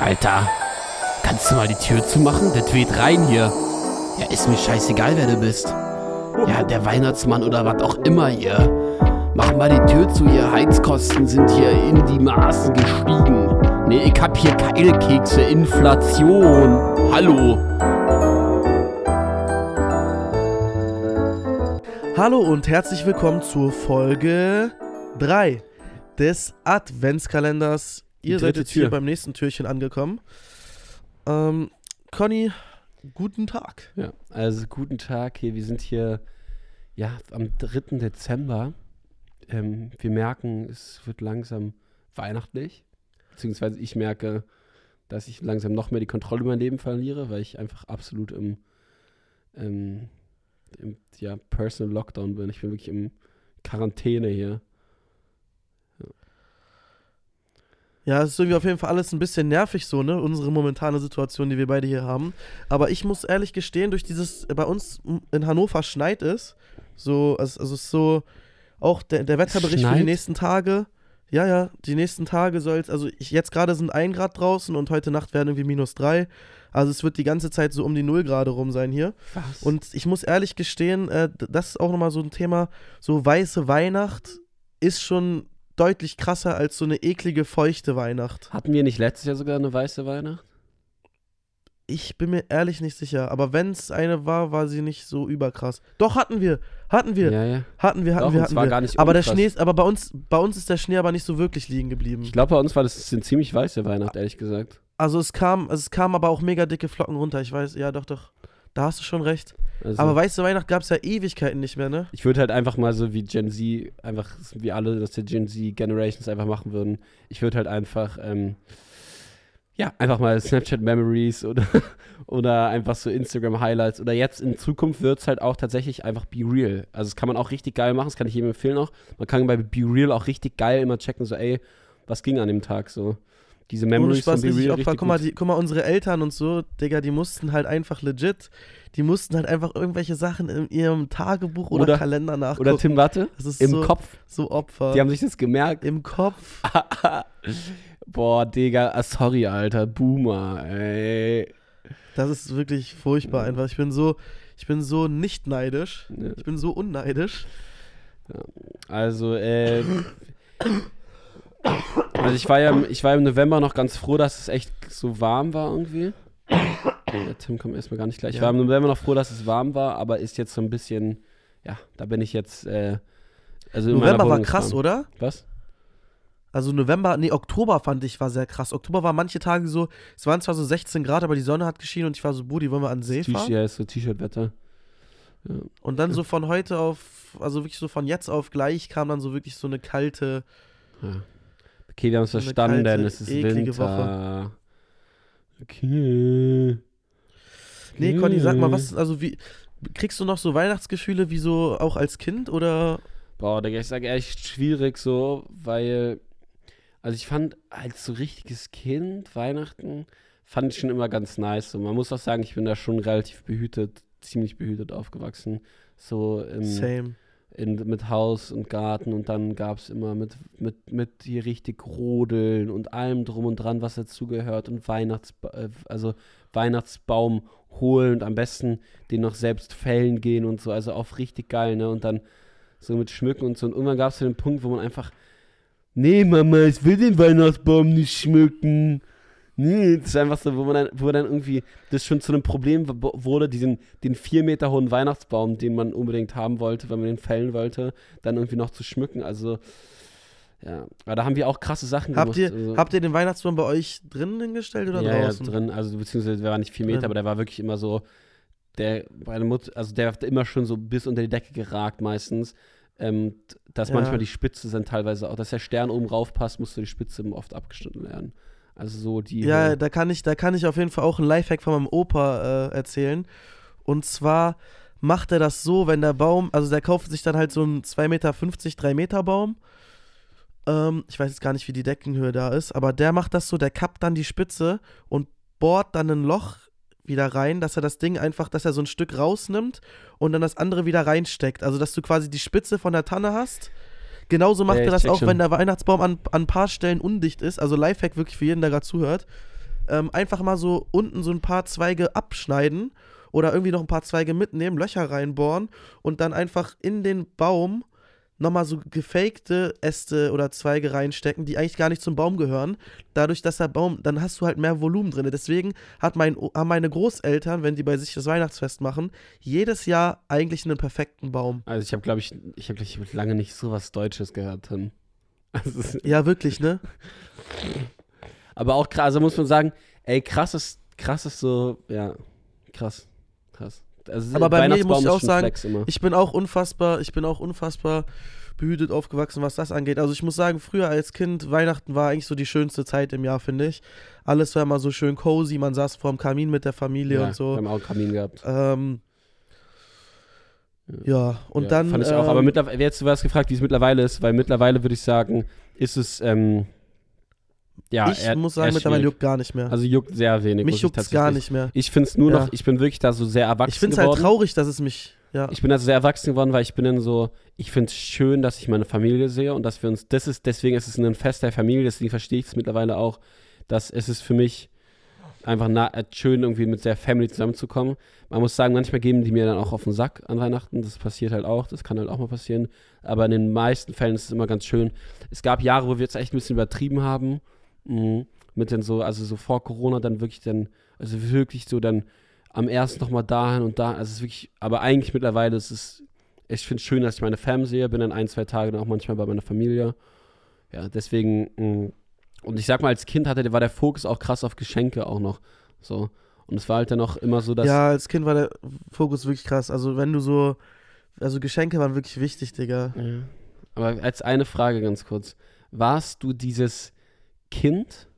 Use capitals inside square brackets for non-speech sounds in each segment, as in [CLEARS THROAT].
Alter, kannst du mal die Tür zumachen? Der weht rein hier. Ja, ist mir scheißegal, wer du bist. Ja, der Weihnachtsmann oder was auch immer hier. Mach mal die Tür zu, ihr Heizkosten sind hier in die Maßen gestiegen. Nee, ich hab hier Keilkekse, Inflation. Hallo. Hallo und herzlich willkommen zur Folge 3 des Adventskalenders. Ihr seid jetzt hier Tür. beim nächsten Türchen angekommen. Ähm, Conny, guten Tag. Ja, also guten Tag hier. Wir sind hier ja am 3. Dezember. Ähm, wir merken, es wird langsam weihnachtlich. Beziehungsweise ich merke, dass ich langsam noch mehr die Kontrolle über mein Leben verliere, weil ich einfach absolut im, ähm, im ja, Personal Lockdown bin. Ich bin wirklich im Quarantäne hier. Ja, es ist irgendwie auf jeden Fall alles ein bisschen nervig so, ne? Unsere momentane Situation, die wir beide hier haben. Aber ich muss ehrlich gestehen, durch dieses, bei uns in Hannover schneit es. So, also, also es ist so, auch der, der Wetterbericht für die schneit? nächsten Tage. Ja, ja, die nächsten Tage soll es, also ich, jetzt gerade sind 1 Grad draußen und heute Nacht werden irgendwie minus 3. Also es wird die ganze Zeit so um die 0 Grad rum sein hier. Was? Und ich muss ehrlich gestehen, äh, das ist auch nochmal so ein Thema, so weiße Weihnacht ist schon deutlich krasser als so eine eklige, feuchte Weihnacht. hatten wir nicht letztes Jahr sogar eine weiße Weihnacht? Ich bin mir ehrlich nicht sicher, aber wenn es eine war, war sie nicht so überkrass. Doch, hatten wir, hatten wir, Ja, ja. hatten wir, hatten Doch, wir, hatten wir. gar nicht aber der unkrass. Schnee ist, aber bei uns, bei uns ist der Schnee aber nicht so wirklich liegen geblieben. Ich glaube, bei uns war das eine ziemlich weiße Weihnacht, ehrlich gesagt. Also es kam, es kam aber auch mega dicke Flocken runter, ich weiß, ja doch, doch. Da hast du schon recht. Also, Aber weiße Weihnacht gab es ja Ewigkeiten nicht mehr, ne? Ich würde halt einfach mal so wie Gen Z, einfach wie alle das der Gen Z Generations einfach machen würden. Ich würde halt einfach, ähm, ja, einfach mal Snapchat Memories oder, [LAUGHS] oder einfach so Instagram Highlights oder jetzt in Zukunft wird es halt auch tatsächlich einfach Be Real. Also das kann man auch richtig geil machen, das kann ich jedem empfehlen auch. Man kann bei Be Real auch richtig geil immer checken, so ey, was ging an dem Tag so. Diese Memories Spaß, von Be Real Opfer. Guck mal, die, guck mal, unsere Eltern und so, Digga, die mussten halt einfach legit, die mussten halt einfach irgendwelche Sachen in ihrem Tagebuch oder, Oder- Kalender nachgucken. Oder Tim Watte das ist im so, Kopf, so Opfer. die haben sich das gemerkt. Im Kopf. [LAUGHS] Boah, Digga, ah, sorry, Alter, Boomer, ey. Das ist wirklich furchtbar einfach. Ich bin so, ich bin so nicht neidisch. Ich bin so unneidisch. Also, äh. [LAUGHS] Also ich war ja im- ich war im November noch ganz froh, dass es echt so warm war irgendwie. Der Tim kommt erstmal gar nicht gleich. Ich Ja. war im November noch froh, dass es warm war, aber ist jetzt so ein bisschen, ja, da bin ich jetzt, äh, also November war krass, oder? Was? Also November, nee, Oktober fand ich war sehr krass. Oktober war manche Tage so, es waren zwar so 16 Grad, aber die Sonne hat geschienen und ich war so, Budi, wollen wir an den See fahren? ja, ist so T-Shirt-Wetter. Und dann so von heute auf, also wirklich so von jetzt auf gleich kam dann so wirklich so eine kalte, Ja. Okay, wir haben es verstanden, kalte, es ist Winter. Okay. Nee, Conny, sag mal, was, also wie, kriegst du noch so Weihnachtsgefühle wie so auch als Kind oder? Boah, Digga, ich sage echt schwierig so, weil, also ich fand als so richtiges Kind Weihnachten, fand ich schon immer ganz nice. So, man muss auch sagen, ich bin da schon relativ behütet, ziemlich behütet aufgewachsen. So im, Same. In, mit Haus und Garten und dann gab es immer mit, mit, mit hier richtig Rodeln und allem drum und dran, was dazugehört und Weihnachts, äh, also Weihnachtsbaum holen und am besten den noch selbst fällen gehen und so, also auch richtig geil, ne? Und dann so mit Schmücken und so. Und irgendwann gab es den Punkt, wo man einfach, nee, Mama, ich will den Weihnachtsbaum nicht schmücken. Nee, das ist einfach so, wo man dann, wo dann irgendwie das schon zu einem Problem wurde, diesen, den vier Meter hohen Weihnachtsbaum, den man unbedingt haben wollte, wenn man den fällen wollte, dann irgendwie noch zu schmücken. Also, ja, aber da haben wir auch krasse Sachen Habt gemacht. ihr, also, habt ihr den Weihnachtsbaum bei euch drinnen hingestellt oder ja, draußen? ja, drin. Also, beziehungsweise der war nicht vier Meter, Drin. aber der war wirklich immer so, der, meine Mutter, also der hat immer schon so bis unter die Decke geragt meistens. Ähm, dass Ja. manchmal die Spitze sind teilweise auch, dass der Stern oben rauf passt, musst du die Spitze oft abgeschnitten werden. Also so die. Ja, da kann ich, da kann ich auf jeden Fall auch einen Lifehack von meinem Opa äh, erzählen. Und zwar macht er das so, wenn der Baum, also der kauft sich dann halt so einen 2,50 Meter, 3 Meter Baum. Ähm, ich weiß jetzt gar nicht, wie die Deckenhöhe da ist, aber der macht das so, der kappt dann die Spitze und bohrt dann ein Loch wieder rein, dass er das Ding einfach, dass er so ein Stück rausnimmt und dann das andere wieder reinsteckt. Also, dass du quasi die Spitze von der Tanne hast. Genauso macht Ja, er das auch, schon. wenn der Weihnachtsbaum an, an ein paar Stellen undicht ist. Also Lifehack wirklich für jeden, der gerade zuhört. ähm, einfach mal so unten so ein paar Zweige abschneiden oder irgendwie noch ein paar Zweige mitnehmen, Löcher reinbohren und dann einfach in den Baum nochmal so gefakte Äste oder Zweige reinstecken, die eigentlich gar nicht zum Baum gehören. Dadurch, dass der Baum, dann hast du halt mehr Volumen drin. Deswegen hat mein, haben meine Großeltern, wenn die bei sich das Weihnachtsfest machen, jedes Jahr eigentlich einen perfekten Baum. Also ich habe, glaube ich, ich habe ich, lange nicht so was Deutsches gehört. [LAUGHS] Drin. Also ja, wirklich, ne? [LAUGHS] Aber auch krass, also muss man sagen, ey, krass ist, krass ist so, ja, krass, krass. Also Aber bei mir muss ich auch sagen. Ich bin auch unfassbar, ich bin auch unfassbar behütet aufgewachsen, was das angeht. Also ich muss sagen, früher als Kind, Weihnachten war eigentlich so die schönste Zeit im Jahr, finde ich. Alles war immer so schön cozy, man saß vorm Kamin mit der Familie ja, und so. Wir haben auch einen Kamin gehabt. Ähm, ja, und ja, dann. Fand ich auch. Aber ähm, mittlerweile, jetzt du hast gefragt, wie es mittlerweile ist, weil mittlerweile würde ich sagen, ist es, ähm, ja, ich eher- muss sagen, mittlerweile juckt gar nicht mehr. Also juckt sehr wenig. mich ich juckt es gar nicht mehr. Ich finde es nur Ja. noch, ich bin wirklich da so sehr erwachsen Ich finde es halt traurig, dass es mich. Ja. Ich bin also sehr erwachsen geworden, weil ich bin dann so, ich finde es schön, dass ich meine Familie sehe und dass wir uns, das ist, deswegen ist es ein Fest der Familie, deswegen verstehe ich es mittlerweile auch, dass es ist für mich einfach na, äh, schön, irgendwie mit der Family zusammenzukommen. Man muss sagen, manchmal geben die mir dann auch auf den Sack an Weihnachten, das passiert halt auch, das kann halt auch mal passieren, aber in den meisten Fällen ist es immer ganz schön. Es gab Jahre, wo wir jetzt echt ein bisschen übertrieben haben, mhm. mit den so, also so vor Corona dann wirklich dann, also wirklich so dann am ersten nochmal dahin und da. Also es ist wirklich, aber eigentlich mittlerweile ist es, ich finde es schön, dass ich meine Fam sehe, bin dann ein, zwei Tage dann auch manchmal bei meiner Familie. Ja, deswegen, mh. und ich sag mal, als Kind hatte, war der Fokus auch krass auf Geschenke auch noch. So. Und es war halt dann auch immer so, dass. ja, als Kind war der Fokus wirklich krass. Also, wenn du so. Also, Geschenke waren wirklich wichtig, Digga. Ja. Aber als eine Frage ganz kurz. Warst du dieses Kind,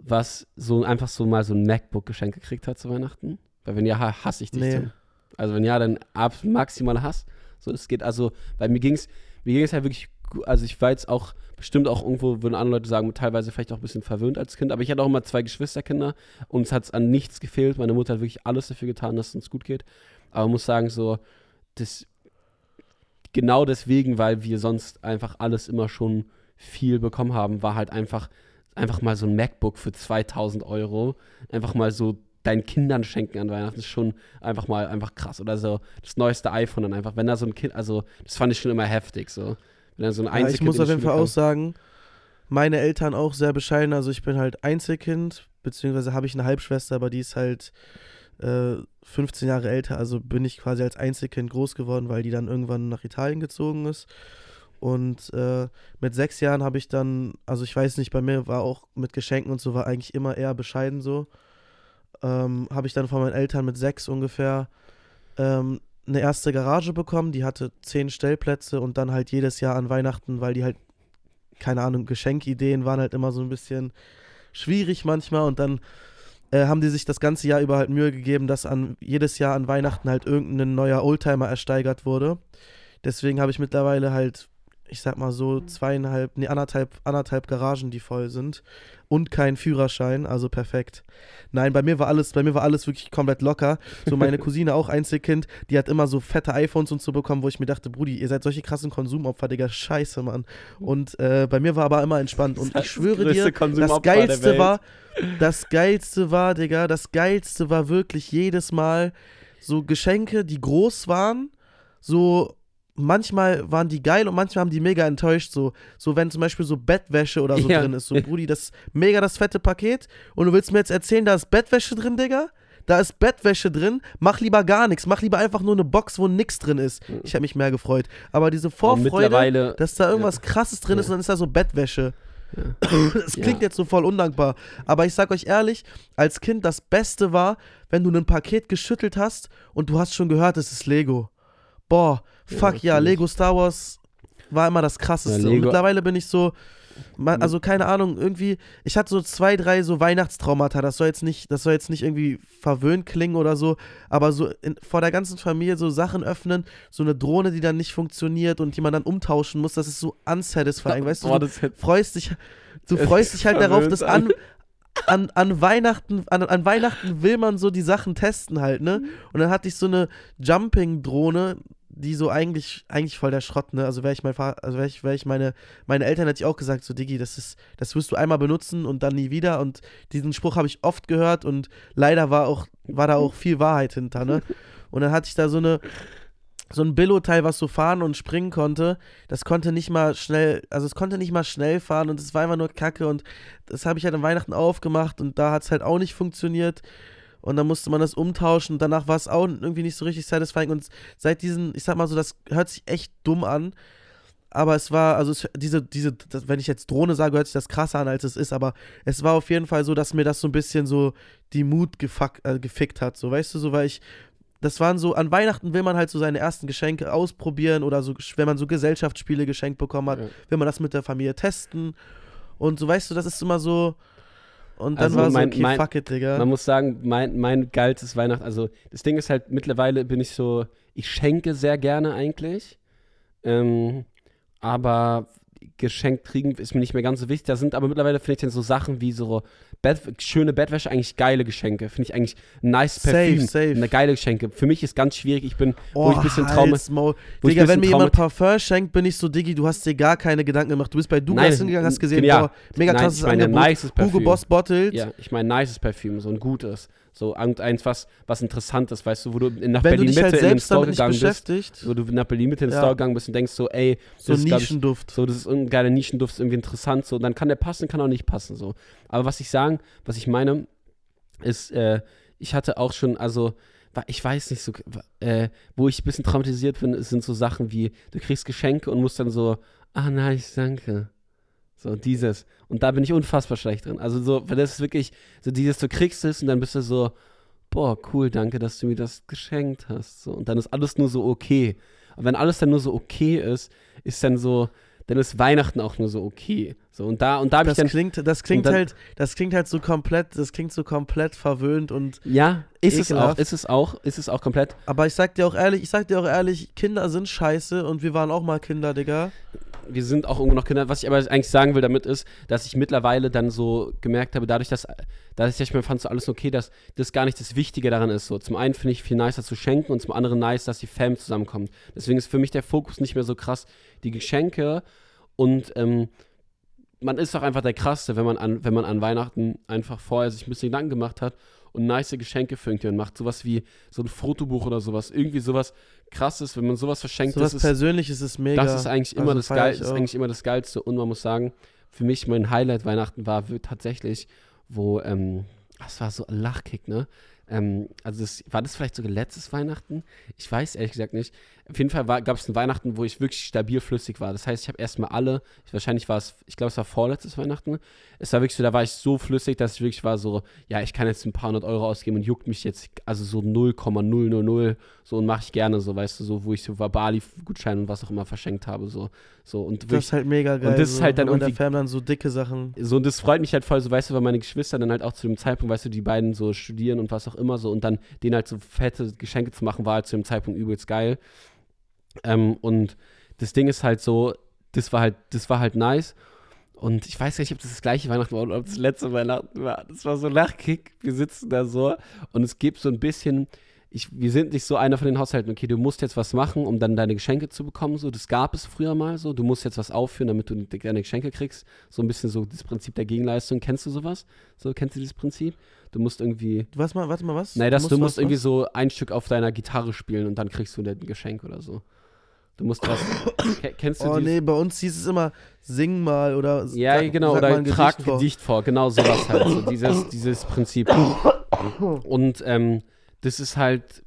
was so einfach so mal so ein MacBook-Geschenk gekriegt hat zu Weihnachten? Weil wenn ja, ha- hasse ich dich Nee. dann. Also wenn ja, dann ab maximal Hass. So, es geht also, bei mir ging es, mir ging es halt wirklich, also ich war jetzt auch, bestimmt auch irgendwo, würden andere Leute sagen, teilweise vielleicht auch ein bisschen verwöhnt als Kind, aber ich hatte auch immer zwei Geschwisterkinder, uns hat es an nichts gefehlt. Meine Mutter hat wirklich alles dafür getan, dass es uns gut geht. Aber man muss sagen, so, das, genau deswegen, weil wir sonst einfach alles immer schon viel bekommen haben, war halt einfach, einfach mal so ein MacBook für 2000 Euro, einfach mal so deinen Kindern schenken an Weihnachten, ist schon einfach mal einfach krass. Oder so das neueste iPhone dann einfach, wenn da so ein Kind, also das fand ich schon immer heftig, so. Wenn da so ein Ja, ich muss auf jeden Fall auch sagen, meine Eltern auch sehr bescheiden. Also ich bin halt Einzelkind, beziehungsweise habe ich eine Halbschwester, aber die ist halt äh, 15 Jahre älter. Also bin ich quasi als Einzelkind groß geworden, weil die dann irgendwann nach Italien gezogen ist. Und äh, mit sechs Jahren habe ich dann, also ich weiß nicht, bei mir war auch mit Geschenken und so, war eigentlich immer eher bescheiden so. Ähm, habe ich dann von meinen Eltern mit sechs ungefähr ähm, eine erste Garage bekommen, die hatte zehn Stellplätze und dann halt jedes Jahr an Weihnachten, weil die halt, keine Ahnung, Geschenkideen waren halt immer so ein bisschen schwierig manchmal und dann äh, haben die sich das ganze Jahr über halt Mühe gegeben, dass an jedes Jahr an Weihnachten halt irgendein neuer Oldtimer ersteigert wurde. Deswegen habe ich mittlerweile halt, ich sag mal so zweieinhalb, nee, anderthalb, anderthalb Garagen, die voll sind und kein Führerschein, also perfekt. Nein, bei mir war alles, bei mir war alles wirklich komplett locker. So meine [LAUGHS] Cousine auch Einzelkind, die hat immer so fette iPhones und so bekommen, wo ich mir dachte, Brudi, ihr seid solche krassen Konsumopfer, Digga, scheiße, Mann. Und äh, bei mir war aber immer entspannt und ich schwöre dir, das geilste war, das geilste war, Digga, das geilste war wirklich jedes Mal so Geschenke, die groß waren, so manchmal waren die geil und manchmal haben die mega enttäuscht. So, so wenn zum Beispiel so Bettwäsche oder so Ja. drin ist. So, Brudi, das ist mega das fette Paket. Und du willst mir jetzt erzählen, da ist Bettwäsche drin, Digga? Da ist Bettwäsche drin. Mach lieber gar nichts. Mach lieber einfach nur eine Box, wo nix drin ist. Ich hätte mich mehr gefreut. Aber diese Vorfreude, dass da irgendwas krasses drin ist Ja. und dann ist da so Bettwäsche. [CLEARS THROAT] Das Ja. klingt jetzt so voll undankbar. Aber ich sag euch ehrlich, als Kind das Beste war, wenn du ein Paket geschüttelt hast und du hast schon gehört, es ist Lego. Boah, Ja, fuck ja, natürlich. Lego Star Wars war immer das krasseste. Ja, und mittlerweile bin ich so, also keine Ahnung, irgendwie, ich hatte so zwei, drei so Weihnachtstraumata. Das soll jetzt nicht, das soll jetzt nicht irgendwie verwöhnt klingen oder so, aber so in, vor der ganzen Familie so Sachen öffnen, so eine Drohne, die dann nicht funktioniert und die man dann umtauschen muss, das ist so unsatisfying. [LAUGHS] Weißt du, Boah, du freust dich, du freust dich halt darauf, dass an, an, an Weihnachten, an, an Weihnachten will man so die Sachen testen halt, ne? Und dann hatte ich so eine Jumping-Drohne, die so eigentlich, eigentlich voll der Schrott, ne? Also wäre ich mein Vater, also wäre ich, wär ich meine, meine Eltern hätte ich auch gesagt, so Digi, das ist, das wirst du einmal benutzen und dann nie wieder. Und diesen Spruch habe ich oft gehört und leider war auch, war da auch viel Wahrheit hinter, ne? Und dann hatte ich da so eine, so ein Billo-Teil, was so fahren und springen konnte, das konnte nicht mal schnell, also es konnte nicht mal schnell fahren und es war einfach nur Kacke und das habe ich halt an Weihnachten aufgemacht und da hat es halt auch nicht funktioniert und dann musste man das umtauschen und danach war es auch irgendwie nicht so richtig satisfying und seit diesen, ich sag mal so, das hört sich echt dumm an, aber es war, also es, diese, diese, das, wenn ich jetzt Drohne sage, hört sich das krasser an, als es ist, aber es war auf jeden Fall so, dass mir das so ein bisschen so die Mut gefuck, äh, gefickt hat, so, weißt du, so, weil ich das waren so, an Weihnachten will man halt so seine ersten Geschenke ausprobieren oder so, wenn man so Gesellschaftsspiele geschenkt bekommen hat, ja. will man das mit der Familie testen. Und so, weißt du, das ist immer so. Und dann also war mein, so, okay, mein, fuck it, Digga. Man muss sagen, mein, mein geilstes Weihnachten, also das Ding ist halt, mittlerweile bin ich so, ich schenke sehr gerne eigentlich. Ähm, aber geschenkt kriegen ist mir nicht mehr ganz so wichtig. Da sind aber mittlerweile, finde ich, dann so Sachen wie so Bett, schöne Bettwäsche eigentlich geile Geschenke. Finde ich eigentlich nice Parfüm. Safe, safe. Eine geile Geschenke. Für mich ist ganz schwierig. Ich bin, oh, wo ich ein bisschen Trauma. Digga, wenn mir jemand Parfum schenkt, bin ich so, Diggi, du hast dir gar keine Gedanken gemacht. Du bist bei Douglas hingegangen, hast gesehen, ja, boah, mega krasses ich meine, Angebot. Nices Hugo Boss Bottled. Ja, ich meine nices Parfüm, so ein gutes. So eins, was, was Interessantes, weißt du, wo du nach Berlin Mitte halt in den Store gegangen bist. Wo du nach Berlin Mitte in den ja. Store gegangen bist und denkst so, ey, so ein Nischenduft. Ich, so, das ist ein geiler Nischenduft, ist irgendwie interessant. So, dann kann der passen, kann auch nicht passen. So. Aber was ich sagen, was ich meine, ist, äh, ich hatte auch schon, also, ich weiß nicht so, äh, wo ich ein bisschen traumatisiert bin, sind so Sachen wie, du kriegst Geschenke und musst dann so, ah nice, danke. So, dieses. Und da bin ich unfassbar schlecht drin. Also so, weil das ist wirklich, so dieses, du kriegst es und dann bist du so, boah, cool, danke, dass du mir das geschenkt hast. So, und dann ist alles nur so okay. Und wenn alles dann nur so okay ist, ist dann so, dann ist Weihnachten auch nur so okay. So, und da, und da das ich dann. Klingt, das klingt dann, halt, das klingt halt so komplett, das klingt so komplett verwöhnt und. Ja, ist ekelhaft. es auch, ist es auch, ist es auch komplett. Aber ich sag dir auch ehrlich, ich sag dir auch ehrlich, Kinder sind scheiße und wir waren auch mal Kinder, Digga wir sind auch irgendwo noch Kinder. Was ich aber eigentlich sagen will damit ist, dass ich mittlerweile dann so gemerkt habe, dadurch, dass, dass ich mir fand, so alles okay, dass das gar nicht das Wichtige daran ist. So, zum einen finde ich viel nicer zu schenken und zum anderen nice, dass die Fam zusammenkommt. Deswegen ist für mich der Fokus nicht mehr so krass die Geschenke und ähm, man ist auch einfach der Krasse, wenn man an, wenn man an Weihnachten einfach vorher sich ein bisschen Gedanken gemacht hat und nice Geschenke für irgendjemanden macht. Sowas wie so ein Fotobuch oder sowas. Irgendwie sowas krasses, wenn man sowas verschenkt. Sowas das Persönliches ist mega. Das ist eigentlich immer, also das, Geil, ist eigentlich immer das Geilste. Und man muss sagen, für mich mein Highlight Weihnachten war tatsächlich, wo, ähm, das war so ein Lachkick, ne? Ähm, also das, war das vielleicht sogar letztes Weihnachten? Ich weiß ehrlich gesagt nicht. Auf jeden Fall gab es ein Weihnachten, wo ich wirklich stabil flüssig war. Das heißt, ich habe erstmal alle, ich, wahrscheinlich war es, ich glaube, es war vorletztes Weihnachten. Es war wirklich so, da war ich so flüssig, dass ich wirklich war so, ja, ich kann jetzt ein paar hundert Euro ausgeben und juckt mich jetzt, also so 0,000 so und mache ich gerne so, weißt du, so, wo ich so Bali-Gutscheine und was auch immer verschenkt habe, so. so und wirklich, das ist halt mega geil. Und das so, ist halt dann irgendwie. der Fam dann so dicke Sachen. So, und das freut mich halt voll, so, weißt du, weil meine Geschwister dann halt auch zu dem Zeitpunkt, weißt du, die beiden so studieren und was auch immer so und dann denen halt so fette Geschenke zu machen, war halt zu dem Zeitpunkt übelst geil. Ähm, und das Ding ist halt so, das war halt, das war halt nice. Und ich weiß nicht, ob das das gleiche Weihnachten war oder ob das letzte Weihnachten war. Das war so Nachkick. Wir sitzen da so und es gibt so ein bisschen, ich, wir sind nicht so einer von den Haushalten, okay, du musst jetzt was machen, um dann deine Geschenke zu bekommen. So, das gab es früher mal so. Du musst jetzt was aufführen, damit du deine Geschenke kriegst. So ein bisschen so das Prinzip der Gegenleistung. Kennst du sowas? So, kennst du dieses Prinzip? Du musst irgendwie. Was mal, warte mal, was? Nein, das, du musst, du musst irgendwie was? so ein Stück auf deiner Gitarre spielen und dann kriegst du ein Geschenk oder so. Du musst was. [COUGHS] kennst du Oh nee, bei uns hieß es immer, sing mal oder. Ja, sag, genau, sag oder ein trag ein Gedicht vor. Genau sowas halt. So dieses, dieses Prinzip. [COUGHS] Und ähm, das ist halt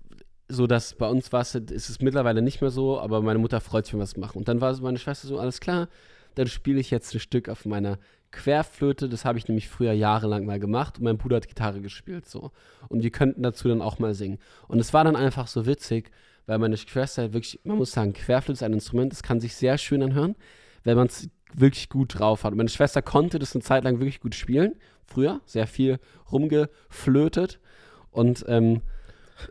so, dass bei uns war es, ist es mittlerweile nicht mehr so, aber meine Mutter freut sich, wenn wir was machen. Und dann war meine Schwester so, alles klar, dann spiele ich jetzt ein Stück auf meiner Querflöte. Das habe ich nämlich früher jahrelang mal gemacht und mein Bruder hat Gitarre gespielt so. Und wir könnten dazu dann auch mal singen. Und es war dann einfach so witzig, weil meine Schwester wirklich, man muss sagen, Querflöte ist ein Instrument, das kann sich sehr schön anhören, wenn man es wirklich gut drauf hat. Und meine Schwester konnte das eine Zeit lang wirklich gut spielen, früher, sehr viel rumgeflötet und ähm,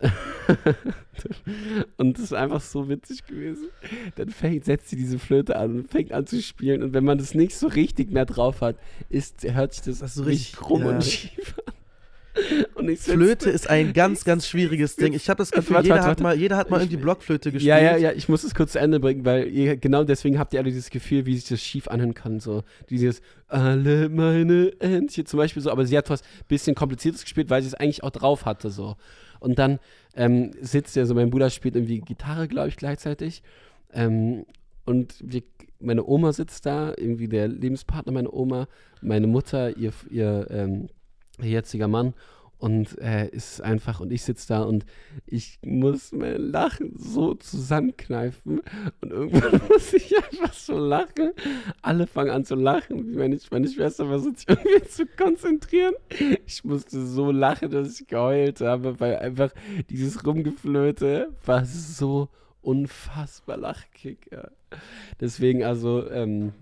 [LAUGHS] und das ist einfach so witzig gewesen. Dann fängt, setzt sie diese Flöte an und fängt an zu spielen. Und wenn man das nicht so richtig mehr drauf hat, ist, hört sich das, das so richtig krumm ja. und schief an. [LAUGHS] Und ich Flöte ist ein ganz, ganz schwieriges Ding. Ich habe das Gefühl, Warte, jeder, warte, hat mal, jeder hat mal irgendwie Blockflöte gespielt. Ja, ja, ja, ich muss es kurz zu Ende bringen, weil ihr, genau deswegen habt ihr alle dieses Gefühl, wie sich das schief anhören kann. So dieses alle meine Entchen zum Beispiel so, aber sie hat was bisschen kompliziertes gespielt, weil sie es eigentlich auch drauf hatte so. Und dann ähm, sitzt ja so, mein Bruder spielt irgendwie Gitarre, glaube ich, gleichzeitig. Ähm, und wir, meine Oma sitzt da, irgendwie der Lebenspartner meiner Oma, meine Mutter, ihr, ihr, ähm, ihr jetziger Mann und äh, ist einfach, und ich sitze da und ich muss mein Lachen so zusammenkneifen. Und irgendwann [LAUGHS] muss ich einfach so lachen. Alle fangen an zu lachen. Meine, meine Schwester versucht sich irgendwie zu konzentrieren. Ich musste so lachen, dass ich geheult habe, weil einfach dieses Rumgeflöte war so unfassbar lachkick. Ja. Deswegen also, ähm,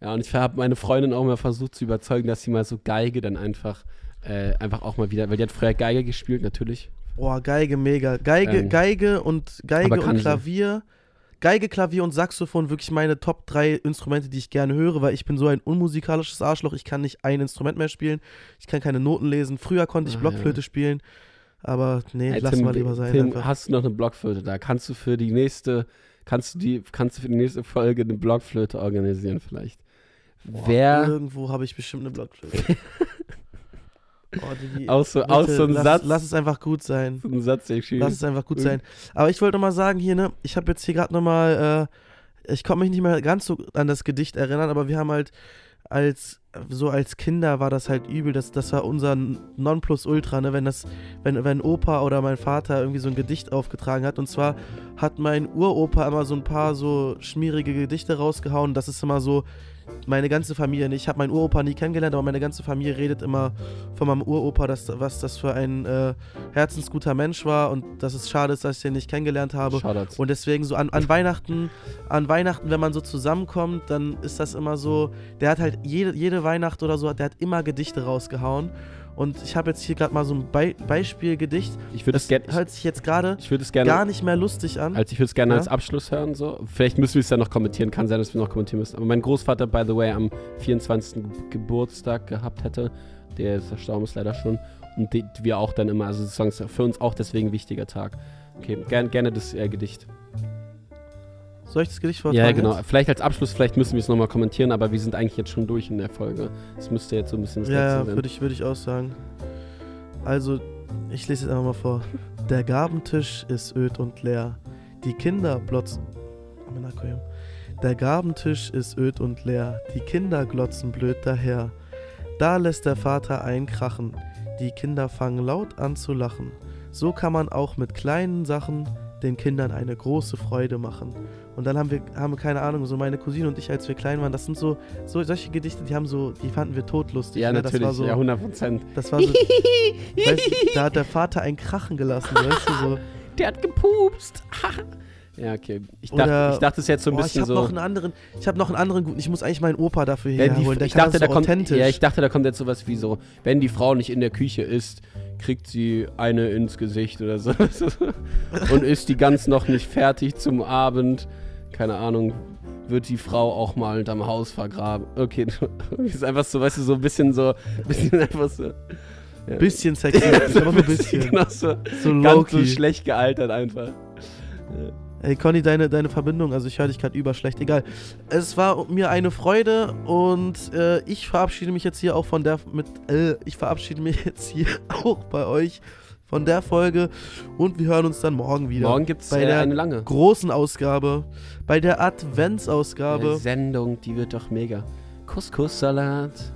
ja, und ich habe meine Freundin auch mal versucht zu überzeugen, dass sie mal so Geige dann einfach, äh, einfach auch mal wieder, weil die hat früher Geige gespielt, natürlich. Boah, Geige mega. Geige, ähm, Geige und Geige und Klavier. Sie. Geige, Klavier und Saxophon wirklich meine Top 3 Instrumente, die ich gerne höre, weil ich bin so ein unmusikalisches Arschloch. Ich kann nicht ein Instrument mehr spielen. Ich kann keine Noten lesen. Früher konnte ich ah, Blockflöte ja. spielen. Aber nee, hey, lass Tim, mal lieber sein. Tim, einfach. hast du noch eine Blockflöte da? Kannst du für die nächste, kannst du die, kannst du für die nächste Folge eine Blockflöte organisieren vielleicht? Boah, Wer irgendwo habe ich bestimmt eine Blockflöte. [LAUGHS] Oh, auch so, auch so ein lass, Satz. Lass es einfach gut sein. So ein Satz, der Lass es einfach gut sein. Aber ich wollte noch mal sagen hier, ne, ich habe jetzt hier gerade noch mal, äh, ich konnte mich nicht mehr ganz so an das Gedicht erinnern, aber wir haben halt als so als Kinder war das halt übel. Das, das war unser Nonplusultra, ne? Wenn das, wenn, wenn Opa oder mein Vater irgendwie so ein Gedicht aufgetragen hat. Und zwar hat mein Uropa immer so ein paar so schmierige Gedichte rausgehauen. Das ist immer so, meine ganze Familie, ich habe meinen Uropa nie kennengelernt, aber meine ganze Familie redet immer von meinem Uropa, dass, was das für ein äh, herzensguter Mensch war und dass es schade ist, dass ich den nicht kennengelernt habe. Schade. Und deswegen so an, an Weihnachten, an Weihnachten, wenn man so zusammenkommt, dann ist das immer so, der hat halt jede, jede Weihnacht oder so, der hat immer Gedichte rausgehauen. Und ich habe jetzt hier gerade mal so ein Be Beispielgedicht. Ich würde es gerne. Hört sich jetzt gerade gar nicht mehr lustig an. Also ich würde es gerne ja? als Abschluss hören. So. Vielleicht müssen wir es ja noch kommentieren. Kann sein, dass wir noch kommentieren müssen. Aber mein Großvater, by the way, am 24. Geburtstag gehabt hätte. Der ist verstorben, ist leider schon. Und die, wir auch dann immer. Also sozusagen ist für uns auch deswegen ein wichtiger Tag. Okay, gern, gerne das äh, Gedicht. Soll ich das Gedicht vortragen? Ja, genau. Jetzt? Vielleicht als Abschluss, vielleicht müssen wir es nochmal kommentieren, aber wir sind eigentlich jetzt schon durch in der Folge. Das müsste jetzt so ein bisschen das Ja, ja würde ich, würd ich auch sagen. Also, ich lese jetzt einfach mal vor. Der Gabentisch ist öd und leer. Die Kinder glotzen. Der Gabentisch ist öd und leer. Die Kinder glotzen blöd daher. Da lässt der Vater einkrachen. Die Kinder fangen laut an zu lachen. So kann man auch mit kleinen Sachen den Kindern eine große Freude machen. Und dann haben wir, haben wir keine Ahnung, so meine Cousine und ich, als wir klein waren, das sind so, so solche Gedichte, die haben so, die fanden wir totlustig. Ja, ne? natürlich, so, ja, 100 Prozent. Das war so, [LAUGHS] weißt da hat der Vater einen Krachen gelassen, weißt du, so. [LAUGHS] Der hat gepupst. [LAUGHS] ja, okay. Ich dachte, ich dachte es jetzt so ein boah, bisschen ich so. Noch einen anderen, ich habe noch einen anderen guten, ich muss eigentlich meinen Opa dafür herholen, ja, der ich dachte, da so kommt, Ja, ich dachte, da kommt jetzt sowas wie so, wenn die Frau nicht in der Küche ist, kriegt sie eine ins Gesicht oder so. und ist die ganz noch nicht fertig zum Abend. Keine Ahnung, wird die Frau auch mal unterm Haus vergraben. Okay, [LAUGHS] ist einfach so, weißt du, so ein bisschen so, bisschen einfach so. Ja. Bisschen [LAUGHS] sexy, aber nur ein bisschen. Genau so, so ganz so schlecht gealtert einfach. Ja. Ey, Conny, deine, deine Verbindung, also ich höre dich gerade überschlecht. Egal. Es war mir eine Freude und äh, ich verabschiede mich jetzt hier auch von der mit äh, ich verabschiede mich jetzt hier [LAUGHS] auch bei euch von der Folge und wir hören uns dann morgen wieder. Morgen gibt es äh, eine lange großen Ausgabe, bei der Adventsausgabe. Eine Sendung, die wird doch mega. Couscous-Salat.